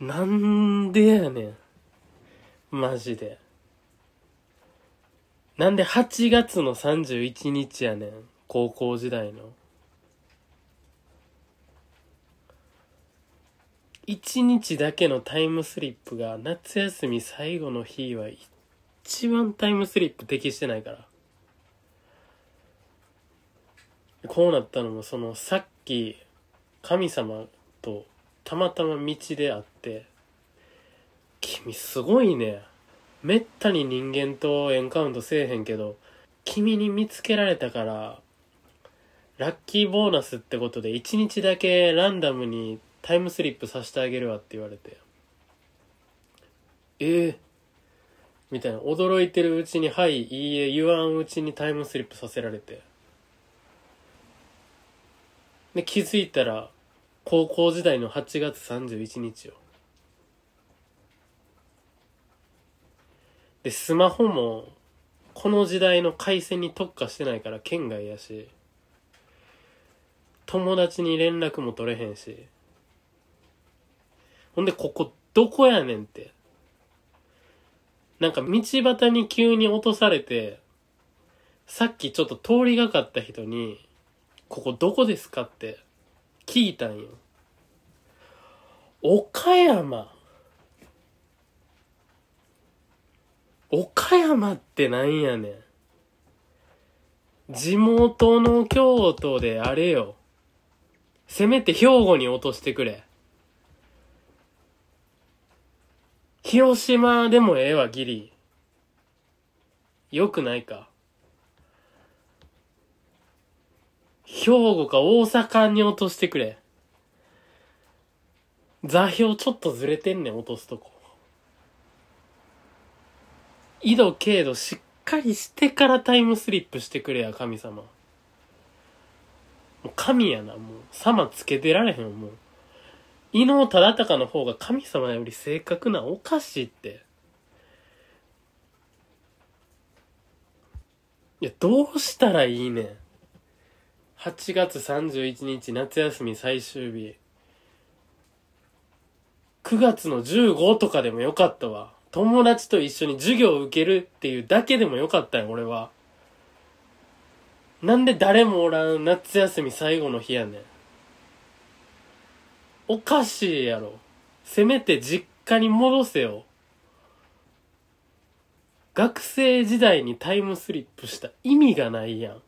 なんでやねん。マジで。なんで8月の31日やねん。高校時代の。1日だけのタイムスリップが夏休み最後の日は一番タイムスリップ適してないから。こうなったのもそのさっき神様たまたま道で会って君すごいね。めったに人間とエンカウントせえへんけど君に見つけられたからラッキーボーナスってことで1日だけランダムにタイムスリップさせてあげるわって言われて。ええ。みたいな。驚いてるうちに「はいいいえ」言わんうちにタイムスリップさせられて。で気づいたら高校時代の8月31日よ。でスマホもこの時代の回線に特化してないから県外やし友達に連絡も取れへんし。ほんでここどこやねんって。なんか道端に急に落とされてさっきちょっと通りがかった人にここどこですかって聞いたんよ。岡山。岡山ってなんやねん。地元の京都であれよ。せめて兵庫に落としてくれ。広島でもええわ、ギリ。よくないか。兵庫か大阪に落としてくれ。座標ちょっとずれてんねん、落とすとこ。緯度経度しっかりしてからタイムスリップしてくれや、神様。もう神やな、もう。様つけてられへん、もう。伊能忠敬の方が神様より正確なおかしいって。いや、どうしたらいいねん。8月31日夏休み最終日。9月の15とかでもよかったわ。友達と一緒に授業を受けるっていうだけでもよかったよ、俺は。なんで誰もおらん夏休み最後の日やねん。おかしいやろ。せめて実家に戻せよ。学生時代にタイムスリップした意味がないやん。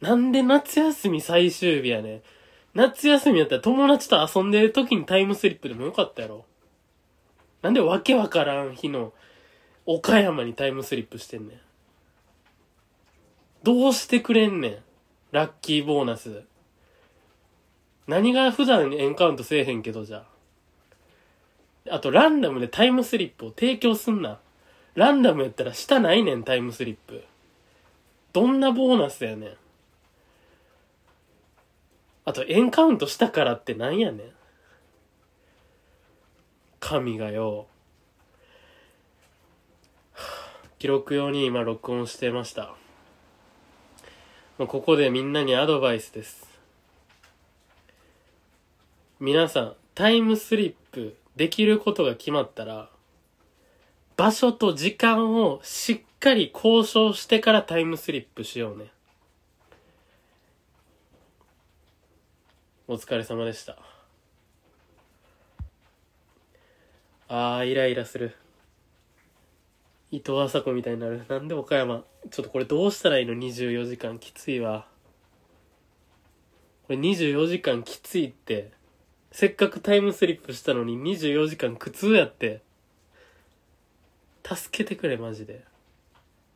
なんで夏休み最終日やねん。夏休みやったら友達と遊んでる時にタイムスリップでもよかったやろ。なんでわけわからん日の岡山にタイムスリップしてんねん。どうしてくれんねん。ラッキーボーナス。何が普段エンカウントせえへんけどじゃあ。あとランダムでタイムスリップを提供すんな。ランダムやったら下ないねん、タイムスリップ。どんなボーナスやねん。あとエンカウントしたからってなんやねん。神がよ。記録用に今録音してました。ここでみんなにアドバイスです。皆さん、タイムスリップできることが決まったら、場所と時間をしっかり交渉してからタイムスリップしようね。お疲れ様でした。あー、イライラする。伊藤麻子みたいになる。なんで岡山。ちょっとこれどうしたらいいの ?24 時間きついわ。これ24時間きついって。せっかくタイムスリップしたのに24時間苦痛やって。助けてくれ、マジで。